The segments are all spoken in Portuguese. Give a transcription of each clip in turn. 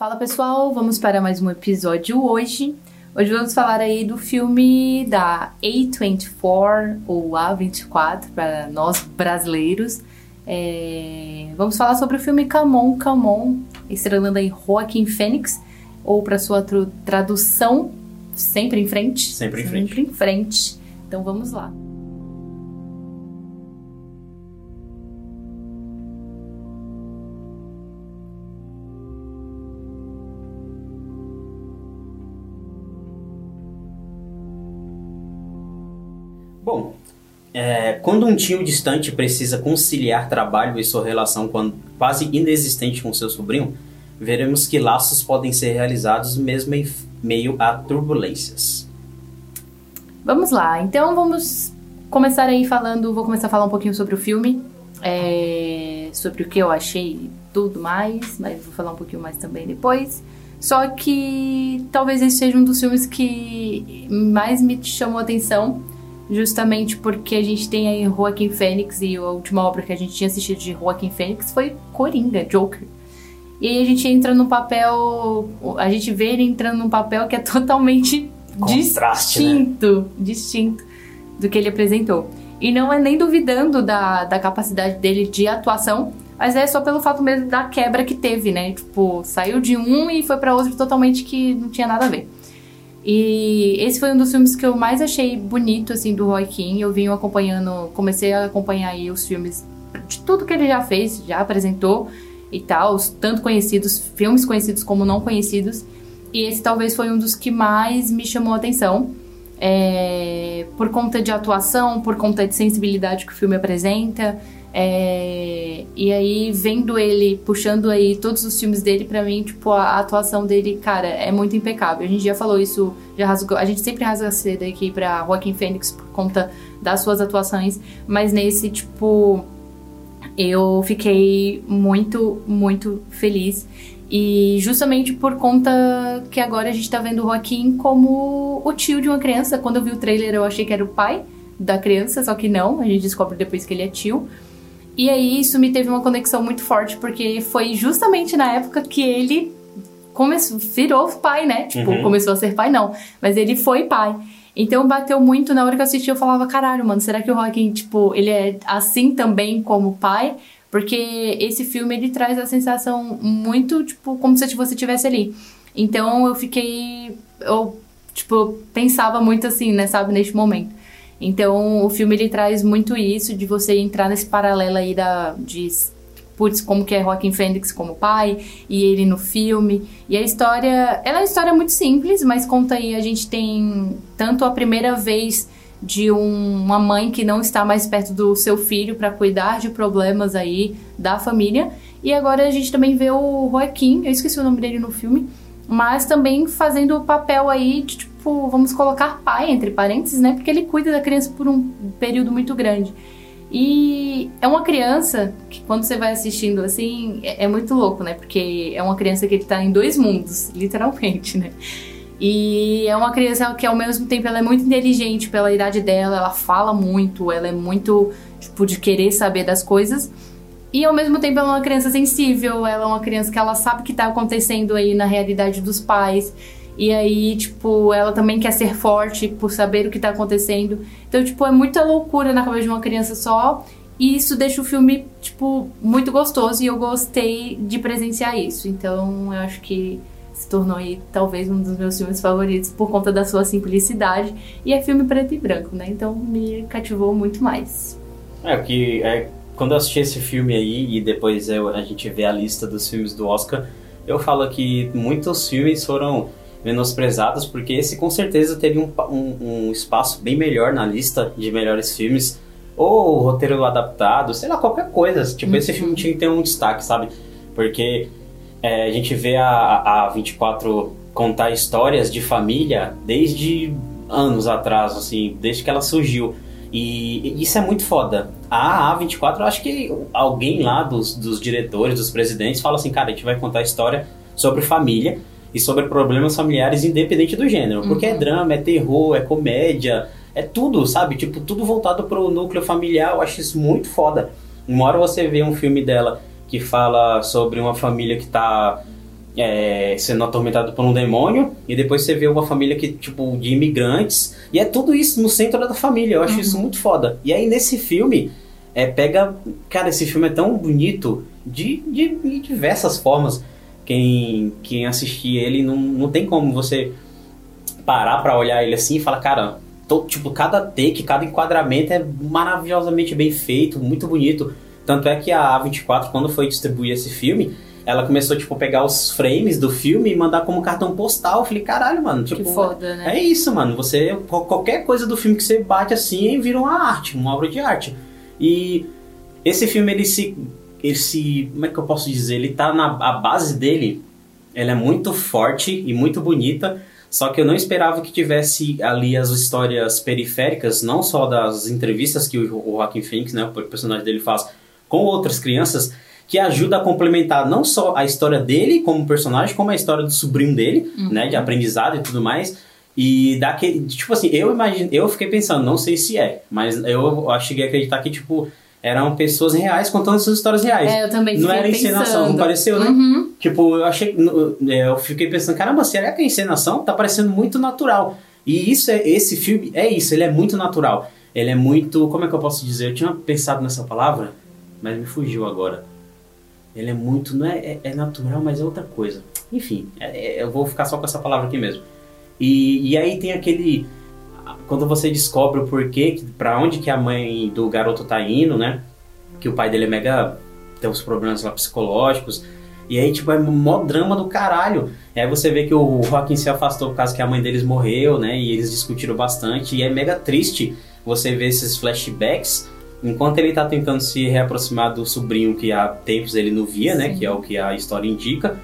Fala pessoal, vamos para mais um episódio hoje. Hoje vamos falar aí do filme da A24 ou A24 para nós brasileiros. É... Vamos falar sobre o filme Camon Camon, estrelando aí Joaquim Fênix, ou para sua tradução Sempre em Frente. Sempre em Frente. Sempre em Frente. Então vamos lá. Bom, é, quando um tio distante precisa conciliar trabalho e sua relação quase inexistente com seu sobrinho, veremos que laços podem ser realizados mesmo em meio a turbulências. Vamos lá, então vamos começar aí falando, vou começar a falar um pouquinho sobre o filme, é, sobre o que eu achei e tudo mais, mas vou falar um pouquinho mais também depois. Só que talvez esse seja um dos filmes que mais me chamou a atenção justamente porque a gente tem aí Joaquim Fênix e a última obra que a gente tinha assistido de Joaquim Fênix foi Coringa, Joker. E aí a gente entra num papel, a gente vê ele entrando num papel que é totalmente Contraste, né? distinto, né? distinto do que ele apresentou. E não é nem duvidando da, da capacidade dele de atuação, mas é só pelo fato mesmo da quebra que teve, né? Tipo, saiu de um e foi para outro totalmente que não tinha nada a ver. E esse foi um dos filmes que eu mais achei bonito, assim, do Roy. Eu vim acompanhando, comecei a acompanhar aí os filmes de tudo que ele já fez, já apresentou e tal, tanto conhecidos, filmes conhecidos como não conhecidos. E esse talvez foi um dos que mais me chamou a atenção. É, por conta de atuação, por conta de sensibilidade que o filme apresenta. É, e aí, vendo ele, puxando aí todos os filmes dele, pra mim, tipo, a, a, atuação dele, cara, é muito impecável. A gente já falou isso, já rasgou, a gente sempre rasga cedo aqui pra Joaquim Fênix por conta das suas atuações, mas nesse, tipo, eu fiquei muito, muito feliz. E justamente por conta que agora a gente tá vendo o Joaquim como o tio de uma criança. Quando eu vi o trailer, eu achei que era o pai da criança, só que não, a gente descobre depois que ele é tio. E aí isso me teve uma conexão muito forte, porque foi justamente na época que ele começou, virou pai, né? Tipo, uhum. começou a ser pai, não. Mas ele foi pai. Então bateu muito na hora que eu assisti, eu falava, caralho, mano, será que o Joaquim, tipo, ele é assim também como pai? Porque esse filme ele traz a sensação muito, tipo, como se você estivesse ali. Então eu fiquei. Eu, tipo, pensava muito assim, né, sabe, neste momento. Então, o filme ele traz muito isso de você entrar nesse paralelo aí da de putz, como que é Joaquim Fênix como pai e ele no filme. E a história, ela é uma história muito simples, mas conta aí a gente tem tanto a primeira vez de um, uma mãe que não está mais perto do seu filho para cuidar de problemas aí da família. E agora a gente também vê o Joaquim, eu esqueci o nome dele no filme, mas também fazendo o papel aí de tipo, vamos colocar pai entre parênteses, né? Porque ele cuida da criança por um período muito grande. E é uma criança que quando você vai assistindo assim, é, é muito louco, né? Porque é uma criança que ele tá em dois mundos, literalmente, né? E é uma criança que ao mesmo tempo ela é muito inteligente pela idade dela, ela fala muito, ela é muito, tipo, de querer saber das coisas. E ao mesmo tempo ela é uma criança sensível, ela é uma criança que ela sabe o que tá acontecendo aí na realidade dos pais. E aí, tipo, ela também quer ser forte por saber o que tá acontecendo. Então, tipo, é muita loucura na cabeça de uma criança só. E isso deixa o filme, tipo, muito gostoso. E eu gostei de presenciar isso. Então, eu acho que se tornou aí talvez um dos meus filmes favoritos por conta da sua simplicidade. E é filme preto e branco, né? Então, me cativou muito mais. É, que é, quando eu assisti esse filme aí e depois eu, a gente vê a lista dos filmes do Oscar, eu falo que muitos filmes foram menosprezados, porque esse com certeza teve um, um, um, espaço bem melhor na lista de melhores filmes, ou roteiro adaptado, sei lá, qualquer coisa. Tipo, uhum. esse filme tinha que ter um destaque, sabe? Porque é, a gente vê a, a 24 contar histórias de família desde anos atrás, assim, desde que ela surgiu. E isso é muito foda. A A24, eu acho que alguém lá dos, dos diretores, dos presidentes, fala assim, cara, a gente vai contar a história sobre família e sobre problemas familiares independente do gênero. Porque é uhum. drama, é terror, é comédia, é tudo, sabe? Tipo, tudo voltado pro núcleo familiar. Eu acho isso muito foda. Uma hora você vê um filme dela que fala sobre uma família que tá é, sendo atormentado por um demônio, e depois você vê uma família que, tipo, de imigrantes, e é tudo isso no centro da família. Eu acho uhum. isso muito foda. E aí nesse filme, é, pega. Cara, esse filme é tão bonito de, de, de diversas formas. Quem, quem assistir ele não, não tem como você parar para olhar ele assim e falar, cara, tô, tipo, cada take, cada enquadramento é maravilhosamente bem feito, muito bonito. Tanto é que a A24, quando foi distribuir esse filme, ela começou, tipo, a pegar os frames do filme e mandar como cartão postal. Eu falei, caralho, mano. Tipo, que foda, né? É isso, mano. Você. Qualquer coisa do filme que você bate assim vira uma arte, uma obra de arte. E esse filme, ele se. Ele se. Como é que eu posso dizer? Ele tá na a base dele. Ela é muito forte e muito bonita. Só que eu não esperava que tivesse ali as histórias periféricas, não só das entrevistas que o Joaquim Phoenix, né, o personagem dele faz com outras crianças, que ajuda a complementar não só a história dele como personagem, como a história do sobrinho dele, uhum. né, de aprendizado e tudo mais. E daquele, tipo assim, eu imagino, eu fiquei pensando, não sei se é, mas eu, eu cheguei a acreditar que tipo eram pessoas reais contando suas histórias reais. É, eu também Não era encenação, não pareceu, né? Uhum. Tipo, eu achei, é, eu fiquei pensando, caramba, será que a encenação tá parecendo muito natural? E isso é esse filme é isso, ele é muito natural. Ele é muito, como é que eu posso dizer? Eu tinha pensado nessa palavra, mas me fugiu agora. Ele é muito, não é, é, é natural, mas é outra coisa. Enfim, é, é, eu vou ficar só com essa palavra aqui mesmo. E, e aí tem aquele quando você descobre o porquê, para onde que a mãe do garoto tá indo, né? Que o pai dele é mega tem uns problemas lá psicológicos. E aí, tipo, é mó drama do caralho. E aí você vê que o Joaquim se afastou por causa que a mãe deles morreu, né? E eles discutiram bastante. E é mega triste você ver esses flashbacks enquanto ele tá tentando se reaproximar do sobrinho que há tempos ele não via, né? Que é o que a história indica.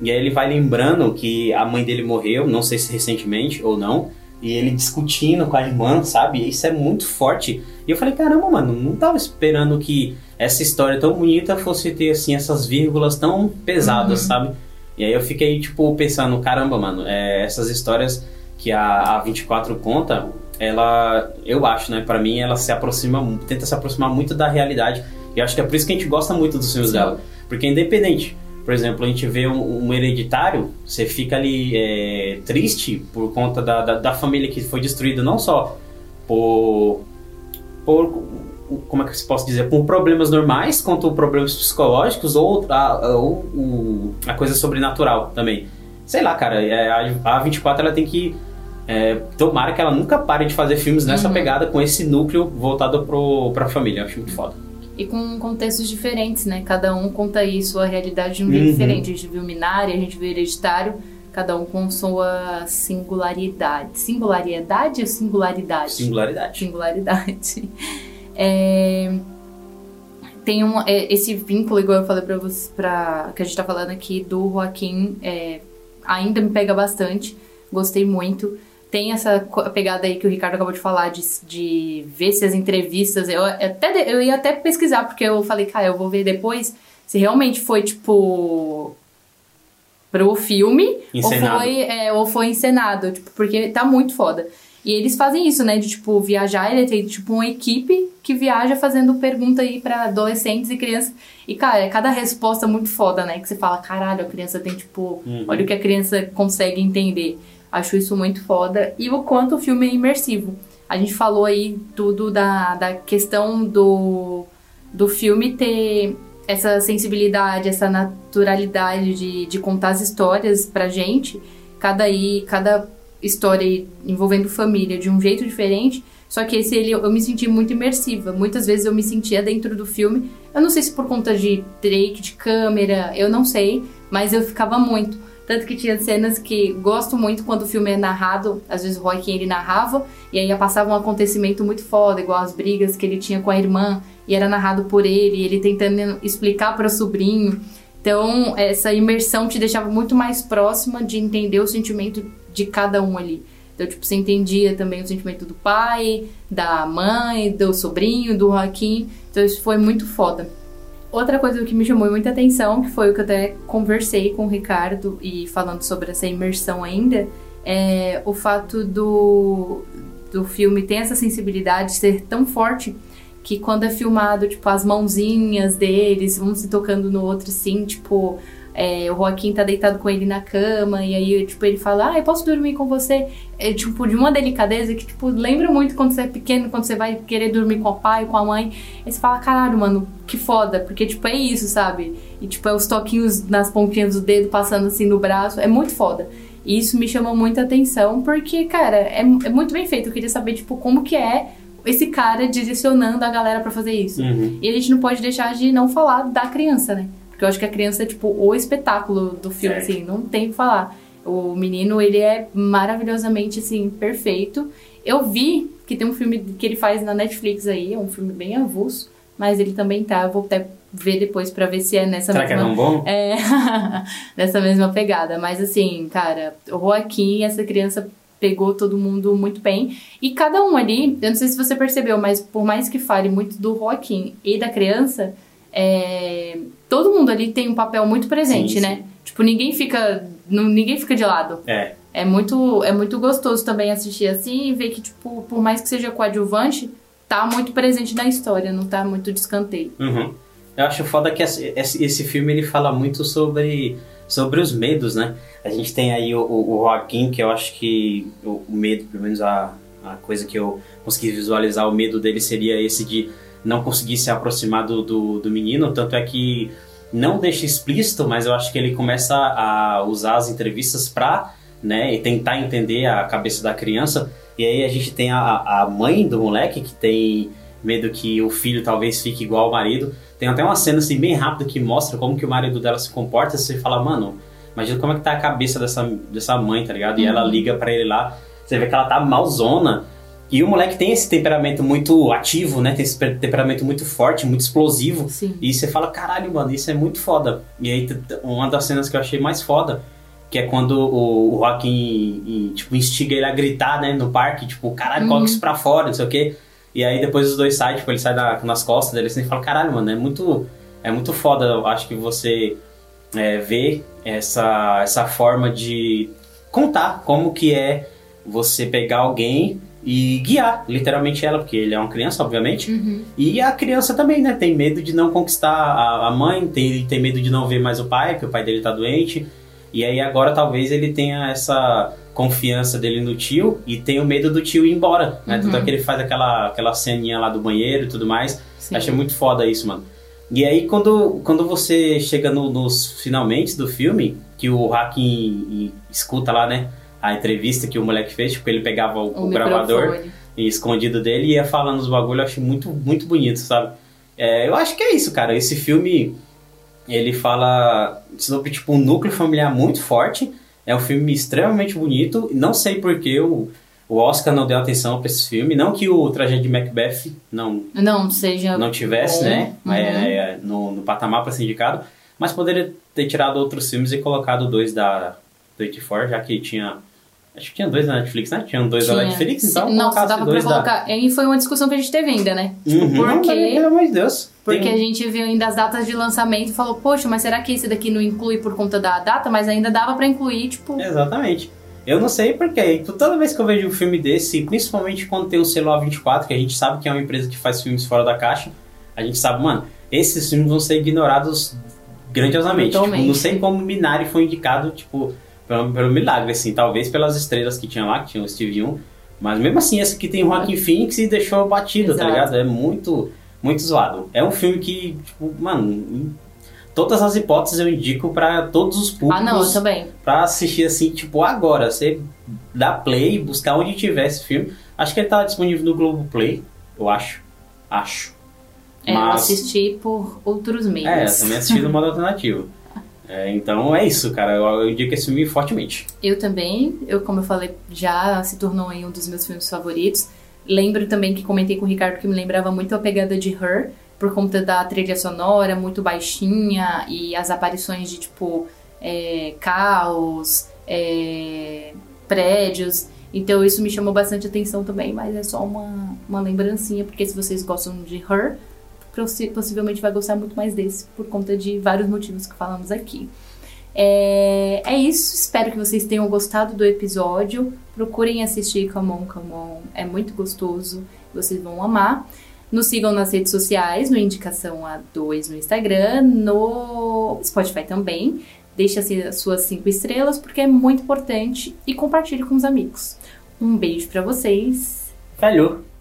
E aí ele vai lembrando que a mãe dele morreu, não sei se recentemente ou não, e ele discutindo com a irmã, sabe? Isso é muito forte. E eu falei, caramba, mano, não tava esperando que essa história tão bonita fosse ter, assim, essas vírgulas tão pesadas, uhum. sabe? E aí eu fiquei, tipo, pensando, caramba, mano, é, essas histórias que a, a 24 conta, ela, eu acho, né, para mim, ela se aproxima, tenta se aproximar muito da realidade. E acho que é por isso que a gente gosta muito dos filmes dela. Porque independente por exemplo, a gente vê um, um hereditário, você fica ali é, triste por conta da, da, da, família que foi destruída não só por, por como é que se posso dizer, por problemas normais, quanto problemas psicológicos ou a, ou, a coisa sobrenatural também. Sei lá, cara, é, a, a 24 ela tem que é, tomara que ela nunca pare de fazer filmes nessa uhum. pegada com esse núcleo voltado pro, pra família. Eu acho muito foda e com contextos diferentes, né? Cada um conta aí sua realidade de um jeito uhum. diferente. A gente viu Minari, a gente viu Hereditário, cada um com sua singularidade. Singularidade ou singularidade? Singularidade. Singularidade. É, tem um, é, esse vínculo, igual eu falei pra você, pra, que a gente tá falando aqui, do Joaquim, é, ainda me pega bastante. Gostei muito tem essa pegada aí que o Ricardo acabou de falar, de, de ver se as entrevistas. Eu, até, eu ia até pesquisar, porque eu falei, cara, eu vou ver depois se realmente foi, tipo. pro filme encenado. ou foi, é, ou foi encenado. Tipo, porque tá muito foda. E eles fazem isso, né? De, tipo, viajar. Ele tem, tipo, uma equipe que viaja fazendo pergunta aí para adolescentes e crianças. E, cara, é cada resposta muito foda, né? Que você fala, caralho, a criança tem, tipo... Uhum. Olha o que a criança consegue entender. Acho isso muito foda. E o quanto o filme é imersivo. A gente falou aí tudo da, da questão do, do filme ter essa sensibilidade, essa naturalidade de, de contar as histórias pra gente. Cada, aí, cada história envolvendo família de um jeito diferente. Só que esse ele, eu me senti muito imersiva. Muitas vezes eu me sentia dentro do filme. Eu não sei se por conta de take de câmera, eu não sei, mas eu ficava muito. Tanto que tinha cenas que gosto muito quando o filme é narrado, às vezes o Roy ele narrava, e aí passava um acontecimento muito foda, igual as brigas que ele tinha com a irmã, e era narrado por ele, ele tentando explicar para o sobrinho. Então, essa imersão te deixava muito mais próxima de entender o sentimento de cada um ali. Então, tipo, você entendia também o sentimento do pai, da mãe, do sobrinho, do Joaquim. Então, isso foi muito foda. Outra coisa que me chamou muita atenção, que foi o que eu até conversei com o Ricardo e falando sobre essa imersão ainda, é o fato do, do filme ter essa sensibilidade ser tão forte que quando é filmado, tipo, as mãozinhas deles, um se tocando no outro, assim, tipo, é, o Joaquim tá deitado com ele na cama, e aí, tipo, ele fala, ah, eu posso dormir com você? É, tipo, de uma delicadeza que, tipo, lembra muito quando você é pequeno, quando você vai querer dormir com o pai, com a mãe. Aí você fala, caralho, mano, que foda, porque, tipo, é isso, sabe? E, tipo, é os toquinhos nas pontinhas do dedo passando assim no braço, é muito foda. E isso me chamou muita atenção, porque, cara, é, é muito bem feito. Eu queria saber, tipo, como que é esse cara direcionando a galera para fazer isso. Uhum. E a gente não pode deixar de não falar da criança, né? Porque eu acho que a criança é, tipo, o espetáculo do filme, Certo. assim, não tem o que falar. O menino, ele é maravilhosamente, assim, perfeito. Eu vi que tem um filme que ele faz na Netflix aí, é um filme bem avulso, mas ele também tá, eu vou até ver depois pra ver se é nessa Será que é mesma... tão bom? É, nessa mesma pegada. Mas assim, cara, o Joaquim, essa criança pegou todo mundo muito bem. E cada um ali, eu não sei se você percebeu, mas por mais que fale muito do Joaquim e da criança, é, todo mundo ali tem um papel muito presente, Sim, né? sim. Tipo, ninguém fica. não- Ninguém fica de lado. É. É muito, é muito gostoso também assistir assim e ver que, tipo, por mais que seja coadjuvante, tá muito presente na história, não tá muito de escanteio. Uhum. Eu acho foda que esse, esse esse filme ele fala muito sobre, sobre os medos, né? A gente tem aí o, o, o Joaquim, que eu acho que o, o medo, pelo menos a, a coisa que eu consegui visualizar, o medo dele seria esse de não conseguir se aproximar do, do, do menino. Tanto é que não deixa explícito, mas eu acho que ele começa a usar as entrevistas pra né, e tentar entender a cabeça da criança. E aí a gente tem a, a mãe do moleque que tem medo que o filho talvez fique igual ao marido. Tem até uma cena assim bem rápida que mostra como que o marido dela se comporta. Você fala, mano, imagina como é que tá a cabeça dessa, dessa mãe, tá ligado? E ela liga pra ele lá, você vê que ela tá malzona. E o moleque tem esse temperamento muito ativo, né? Tem esse pe- temperamento muito forte, muito explosivo. Sim. E você fala, caralho, mano, isso é muito foda. E aí, uma das cenas que eu achei mais foda, que é quando o, o Joaquim, e, tipo, instiga ele a gritar, né, no parque, tipo, caralho, coloca isso pra fora, não sei o quê. E aí depois os dois saem, tipo, ele sai nas costas dele assim, e fala, caralho, mano, é muito, é muito foda. Eu acho que você é, vê essa, essa forma de contar como que é você pegar alguém e guiar, literalmente ela, porque ele é uma criança, obviamente. Uhum. E a criança também, né? Tem medo de não conquistar a, a mãe, tem, tem medo de não ver mais o pai, porque o pai dele tá doente. E aí agora talvez ele tenha essa confiança dele no tio e tenha o medo do tio ir embora, né? Tanto é que ele faz aquela, aquela ceninha lá do banheiro e tudo mais. Sim. Achei muito foda isso, mano. E aí quando, quando você chega no- nos finalmente do filme, que o Hacking escuta lá, né? A entrevista que o moleque fez, tipo, ele pegava o, o gravador microfone. e escondido dele e ia falando os bagulho, eu achei muito, muito bonito, sabe? É, eu acho que é isso, cara. Esse filme, ele fala sobre, tipo, um núcleo familiar muito forte. É um filme extremamente bonito. Não sei porque o, o Oscar não deu atenção pra esse filme. Não que o Tragédia de Macbeth não, Não seja. não tivesse, bom. né? Uhum. É, no, no patamar para ser indicado. Mas poderia ter tirado outros filmes e colocado dois da 24, já que tinha... Acho que tinha dois da Netflix, né? Tinha dois da Tinha. Netflix, então Sim, Não, só colocasse dava pra dois da... colocar. E foi uma discussão que a gente teve ainda, né? Tipo, Uhum. por Não, quê? Pelo amor de Deus. Porque Tem- a gente viu ainda as datas de lançamento e falou, poxa, mas será que esse daqui não inclui por conta da data? Mas ainda dava pra incluir, tipo. Exatamente. Eu não sei porquê. Toda vez que eu vejo um filme desse, principalmente quando tem o selo A24, que a gente sabe que é uma empresa que faz filmes fora da caixa, a gente sabe, mano, esses filmes vão ser ignorados grandiosamente. Tipo, não sei como Minari foi indicado, tipo, pelo, pelo milagre, assim. Talvez pelas estrelas que tinha lá, que tinha o Steve Young. Mas mesmo assim, esse aqui tem o Joaquin Phoenix e deixou batido, tá Exato. ligado? É muito, muito zoado. É um filme que, tipo, mano, todas as hipóteses eu indico pra todos os públicos Ah, não, eu também. pra assistir assim, tipo, agora. Você dá play, buscar onde tiver esse filme. Acho que ele tá disponível no Globoplay, eu acho. Acho. É, eu Mas- assisti por outros meios. É, eu também assisti no modo alternativo. É, então é isso, cara. Eu, eu indico esse filme fortemente. Eu também, eu como eu falei, já se tornou um dos meus filmes favoritos. Lembro também que comentei com o Ricardo que me lembrava muito a pegada de Her, por conta da trilha sonora muito baixinha e as aparições de tipo é, caos, é, prédios. Então isso me chamou bastante atenção também, mas é só uma, uma lembrancinha, porque se vocês gostam de Her, possi- possivelmente vai gostar muito mais desse, por conta de vários motivos que falamos aqui. É, é isso, espero que vocês tenham gostado do episódio. Procurem assistir Come On, Come On, é muito gostoso, vocês vão amar. Nos sigam nas redes sociais, no Indicação A2 no Instagram, no Spotify também. Deixe as suas cinco estrelas porque é muito importante e compartilhe com os amigos. Um beijo para vocês. Valeu!